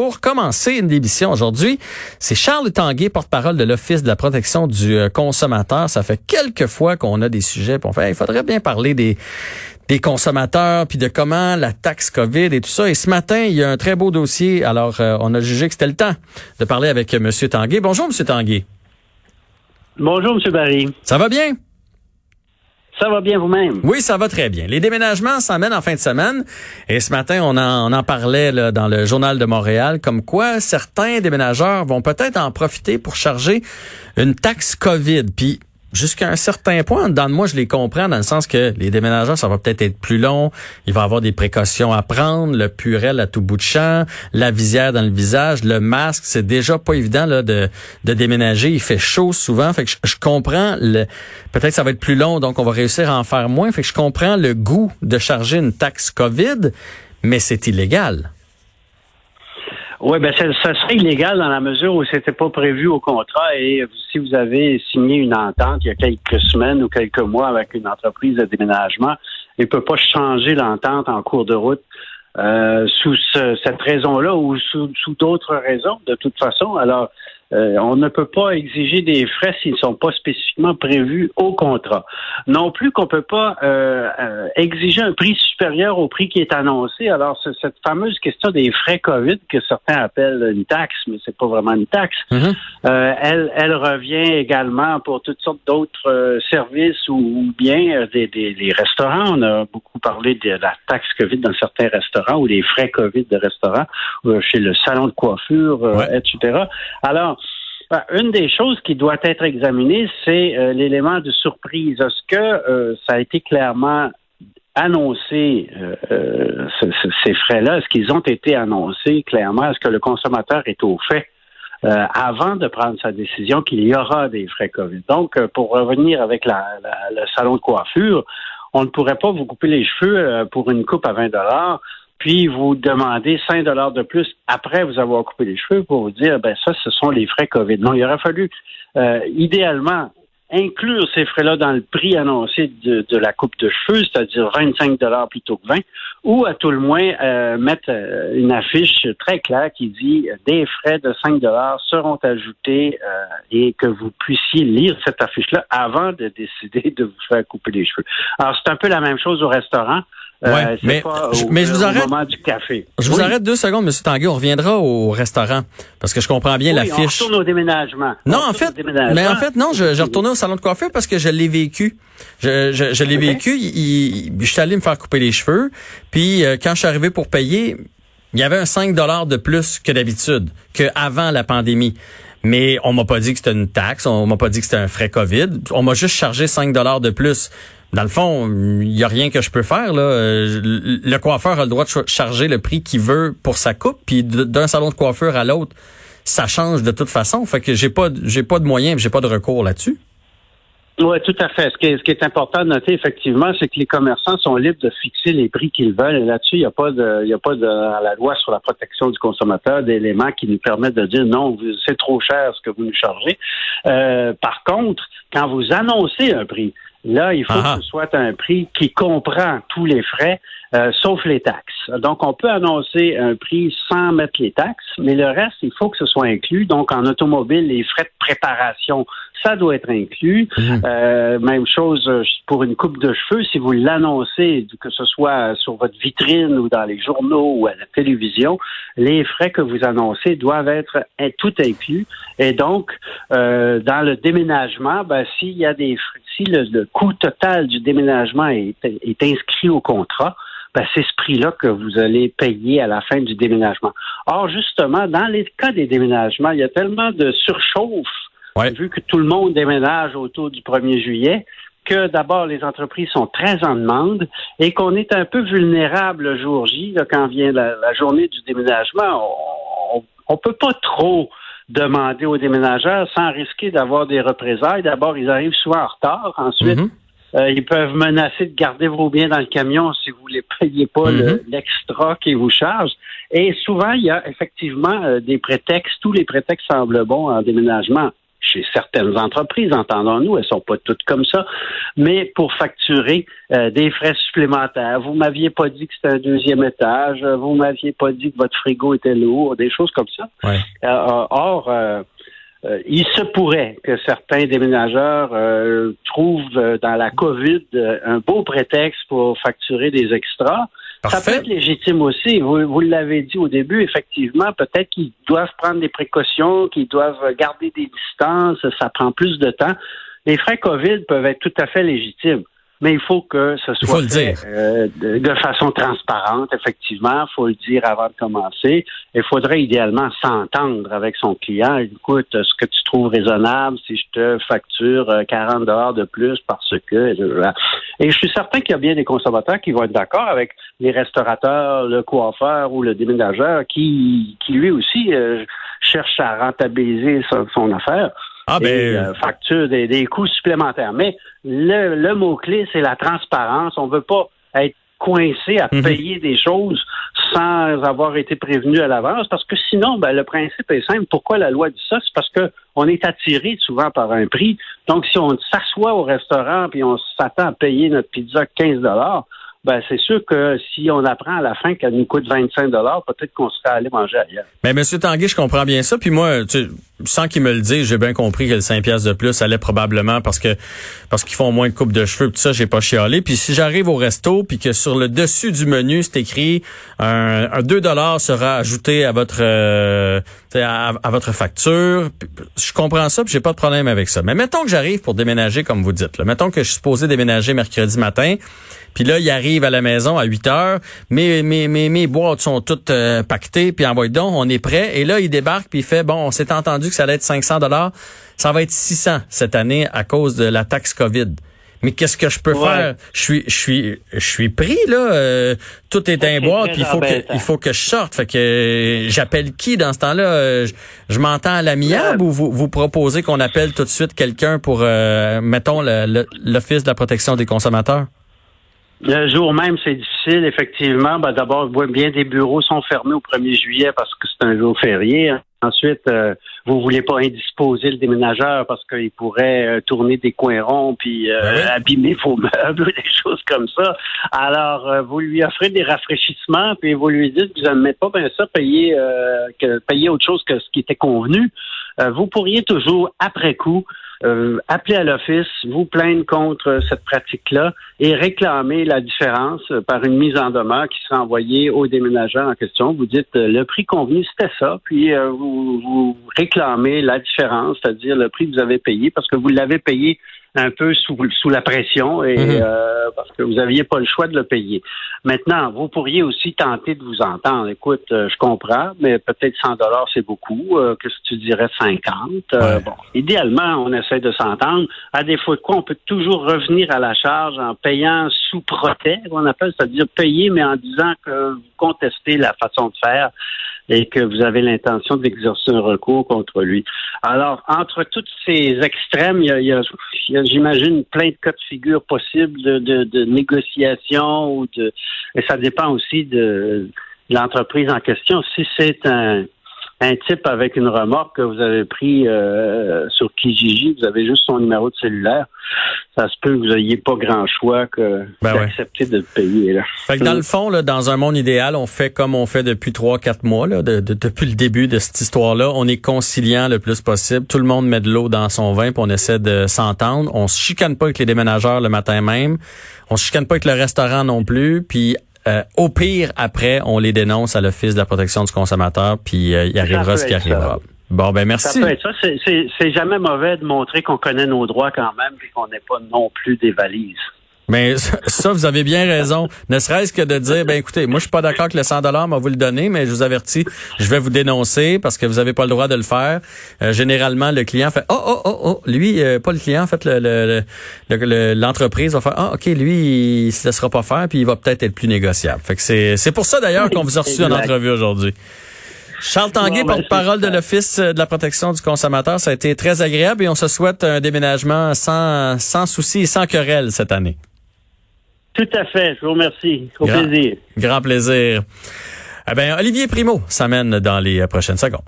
pour commencer une émission aujourd'hui, c'est Charles Tanguay, porte-parole de l'Office de la protection du euh, consommateur. Ça fait quelques fois qu'on a des sujets, puis on fait, il faudrait bien parler des des consommateurs, puis de comment la taxe COVID et tout ça. Et ce matin, il y a un très beau dossier. Alors, euh, on a jugé que c'était le temps de parler avec M. Tanguay. Bonjour, M. Tanguay. Bonjour, M. Barry. Ça va bien? Ça va bien vous-même? Oui, ça va très bien. Les déménagements s'emmènent en fin de semaine. Et ce matin, on en, on en parlait dans le journal de Montréal, comme quoi certains déménageurs vont peut-être en profiter pour charger une taxe COVID. Puis jusqu'à un certain point, dans moi, je les comprends dans le sens que les déménageurs, ça va peut-être être plus long. Il va avoir des précautions à prendre, le purel à tout bout de champ, la visière dans le visage, le masque. C'est déjà pas évident là, de, de déménager. Il fait chaud souvent. Fait que je, comprends le, peut-être ça va être plus long, donc on va réussir à en faire moins. Fait que je comprends le goût de charger une taxe COVID, mais c'est illégal. Oui, ben ça, serait illégal dans la mesure où c'était pas prévu au contrat et si vous avez signé une entente il y a quelques semaines ou quelques mois avec une entreprise de déménagement, il peut pas changer l'entente en cours de route euh, sous cette raison-là ou sous, sous d'autres raisons de toute façon. Alors, euh, on ne peut pas exiger des frais s'ils ne sont pas spécifiquement prévus au contrat. Non plus qu'on ne peut pas euh, euh, exiger un prix supérieur au prix qui est annoncé. Alors, cette fameuse question des frais COVID que certains appellent une taxe, mais c'est pas vraiment une taxe, mm-hmm. elle, elle revient également pour toutes sortes d'autres services ou, bien des, des, restaurants. On a beaucoup parlé de la taxe COVID dans certains restaurants ou des frais COVID de restaurants, chez le salon de coiffure, etc. Alors, ben, une des choses qui doit être examinée, c'est euh, l'élément de surprise. Est-ce que euh, ça a été clairement annoncé, euh, ces frais-là? Est-ce qu'ils ont été annoncés clairement? Est-ce que le consommateur est au fait? avant de prendre sa décision qu'il y aura des frais COVID? Donc, pour revenir avec la, le salon de coiffure, on ne pourrait pas vous couper les cheveux pour une coupe à 20 dollars puis vous demandez 5 dollars de plus après vous avoir coupé les cheveux pour vous dire, ben ça, ce sont les frais COVID. Non, il aurait fallu, euh, idéalement, inclure ces frais-là dans le prix annoncé de, la coupe de cheveux, c'est-à-dire 25 dollars plutôt que 20, ou à tout le moins euh, mettre euh, une affiche très claire qui dit des frais de 5 dollars seront ajoutés et que vous puissiez lire cette affiche-là avant de décider de vous faire couper les cheveux. Alors c'est un peu la même chose au restaurant. Euh, ouais, mais, mais je vous arrête. Je vous arrête deux secondes, M. Tanguy. On reviendra au restaurant parce que je comprends bien la fiche. On retourne au déménagement. Non, en fait, mais en fait, non, je, je retournais au salon de coiffure parce que je l'ai vécu. Je, je, je l'ai vécu. Il, je suis allé me faire couper les cheveux. Puis euh, quand je suis arrivé pour payer, il y avait un 5 dollars de plus que d'habitude, que avant la pandémie. Mais on m'a pas dit que c'était une taxe, on m'a pas dit que c'était un frais COVID. On m'a juste chargé 5 dollars de plus dans le fond, il y a rien que je peux faire. Euh, le coiffeur a le droit de charger le prix qu'il veut pour sa coupe, puis d'un salon de coiffure à l'autre, ça change de toute façon. Fait que j'ai pas, pas de moyens, j'ai pas de recours là-dessus. Oui, tout à fait. Ce qui, est, important de noter, effectivement, c'est que les commerçants sont libres de fixer les prix qu'ils veulent. Là-dessus, il n'y a pas de, il y a pas la loi sur la protection du consommateur d'éléments qui nous permettent de dire non, c'est trop cher ce que vous nous chargez. Euh, par contre, quand vous annoncez un prix, Là, il faut que ce soit un prix qui comprend tous les frais, euh, sauf les taxes. Donc, on peut annoncer un prix sans mettre les taxes, mais le reste, il faut que ce soit inclus. Donc, en automobile, les frais de préparation, ça doit être inclus. Mhm. Euh, même chose euh, pour une coupe de cheveux, si vous l'annoncez, que ce soit sur votre vitrine ou dans les journaux ou à la télévision, les frais que vous annoncez doivent être tout inclus. Et donc, dans le déménagement, ben, s'il y a des frais si le, coût total du déménagement est, inscrit au contrat, ben, c'est ce prix-là que vous allez payer à la fin du déménagement. Or, justement, dans les cas des déménagements, il y a tellement de surchauffe, vu que tout le monde déménage autour du 1er juillet, que d'abord les entreprises sont très en demande et qu'on est un peu vulnérable le jour J, quand vient la, journée du déménagement. On ne peut pas trop demander aux déménageurs sans risquer d'avoir des représailles. D'abord, ils arrivent souvent en retard. Ensuite, mhm. euh, ils peuvent menacer de garder vos biens dans le camion si vous ne payez pas mhm. l'extra qu'ils vous chargent. Et souvent, il y a effectivement euh, des prétextes. Tous les prétextes semblent bons en déménagement. Chez certaines entreprises, entendons-nous, elles sont pas toutes comme ça, mais pour facturer euh, des frais supplémentaires. Vous m'aviez pas dit que c'était un deuxième étage, vous m'aviez pas dit que votre frigo était lourd, des choses comme ça. Ouais. Euh, or, il se pourrait que certains déménageurs trouvent dans la COVID un beau prétexte pour facturer des extras. Ça peut être légitime aussi. Vous, vous l'avez dit au début, effectivement, peut-être qu'ils doivent prendre des précautions, qu'ils doivent garder des distances, ça prend plus de temps. Les frais COVID peuvent être tout à fait légitimes mais il faut que ce soit fait, euh, de, façon transparente, effectivement. Il faut le dire avant de commencer. Il faudrait idéalement s'entendre avec son client. Écoute, ce que tu trouves raisonnable si je te facture 40 euh, dollars de plus parce que... Et je suis certain qu'il y a bien des consommateurs qui vont être d'accord avec les restaurateurs, le coiffeur ou le déménageur qui, qui lui aussi euh, cherche à rentabiliser son affaire. Ah, ben... Euh, facture des, coûts supplémentaires. Mais le, mot-clé, c'est la transparence. On ne veut pas être coincé à mhm. payer des choses sans avoir été prévenu à l'avance, parce que sinon, ben, le principe est simple. Pourquoi la loi dit ça? C'est parce que on est attiré souvent par un prix. Donc, si on s'assoit au restaurant puis on s'attend à payer notre pizza 15 dollars, ben c'est sûr que si on apprend à la fin qu'elle nous coûte 25 dollars, peut-être qu'on serait allé manger ailleurs. Mais Monsieur Tanguy, je comprends bien ça. Puis moi, tu, sans qu'il me le dise, j'ai bien compris que le 5 pièces de plus allait probablement parce que parce qu'ils font moins de coupe de cheveux. Tout ça, j'ai pas chialé. Puis si j'arrive au resto, puis que sur le dessus du menu, c'est écrit un, 2 dollars sera ajouté à votre euh, à, votre facture. Je comprends ça, puis j'ai pas de problème avec ça. Mais mettons que j'arrive pour déménager, comme vous dites. Là. Mettons que je suis supposé déménager mercredi matin. Puis là, il arrive à la maison à 8 heures. Mes, mes, mes, mes boîtes sont toutes euh, pactées. Puis envoie donc, on est prêt. Et là, il débarque puis il fait, bon, on s'est entendu que ça allait être 500 dollars. Ça va être 600 cette année à cause de la taxe COVID. Mais qu'est-ce que je peux faire? Je suis, je suis, je suis pris là. Euh, tout est un boîte, puis il faut que, il faut que je sorte. Fait que euh, j'appelle qui dans ce temps-là? Je, m'entends à l'amiable ou vous, vous proposez qu'on appelle tout de suite quelqu'un pour, mettons, l'office de la protection des consommateurs? Le jour même, c'est difficile, effectivement. Ben, D'abord, bien des bureaux sont fermés au 1er juillet parce que c'est un jour férié. Ensuite, euh, vous voulez pas indisposer le déménageur parce qu'il pourrait euh, tourner des coins ronds puis euh, ben abîmer vos meubles, des choses comme ça. Alors, euh, vous lui offrez des rafraîchissements puis vous lui dites que vous n'aimez pas bien ça payer que payer autre chose que ce qui était convenu. vous pourriez toujours après coup euh, appeler à l'office, vous plaindre contre cette pratique-là et réclamer la différence par une mise en demeure qui sera envoyée au déménageur en question. Vous dites euh, le prix convenu, c'était ça, puis euh, vous, vous réclamez la différence, c'est-à-dire le prix que vous avez payé parce que vous l'avez payé un peu sous, sous la pression et mhm. euh, parce que vous n'aviez pas le choix de le payer. Maintenant, vous pourriez aussi tenter de vous entendre. Écoute, euh, je comprends, mais peut-être 100 dollars c'est beaucoup. Euh, Qu'est-ce que tu dirais 50 Bon, idéalement, on essaie de s'entendre. À défaut de quoi, on peut toujours revenir à la charge en payant sous protège, on appelle, c'est-à-dire payer, mais en disant que vous contestez la façon de faire et que vous avez l'intention d'exercer un recours contre lui. Alors, entre tous ces extrêmes, il y a, j'imagine, plein de cas de figure possibles de, de, de négociation ou de et ça dépend aussi de l'entreprise en question. Si c'est un un type avec une remorque que vous avez pris euh, sur Kijiji, vous avez juste son numéro de cellulaire, ça se peut que vous n'ayez pas grand choix que ben d'accepter de le payer. Là. Fait que dans le fond, là, dans un monde idéal, on fait comme on fait depuis trois, quatre mois, là, depuis le début de cette histoire-là. On est conciliant le plus possible. Tout le monde met de l'eau dans son vin, puis on essaie de s'entendre. On se chicane pas avec les déménageurs le matin même. On se chicane pas avec le restaurant non plus. Puis euh, au pire, après, on les dénonce à l'Office de la protection du consommateur, puis euh, il arrivera ce qui arrivera. Bon, ben merci. Ça peut être ça. C'est jamais mauvais de montrer qu'on connaît nos droits quand même, puis qu'on n'est pas non plus des valises. Mais ça, vous avez bien raison. Ne serait-ce que de dire, ben écoutez, moi je suis pas d'accord que le 100 dollars m'a vous le donner, mais je vous avertis, je vais vous dénoncer parce que vous avez pas le droit de le faire. Euh, généralement, le client fait, oh oh oh oh, lui, euh, pas le client, en fait, l'entreprise le, le, va faire, ah ok, lui, il se laissera pas faire, puis il va peut-être être plus négociable. Fait que c'est c'est pour ça d'ailleurs qu'on vous a reçu en entrevue aujourd'hui. Charles Tanguay, ben, porte-parole de l'Office de la protection du consommateur, ça a été très agréable et on se souhaite un déménagement sans, sans souci et sans querelle cette année. Tout à fait. Je vous remercie. Au plaisir. Grand plaisir. Eh bien, Olivier Primo s'amène dans les prochaines secondes.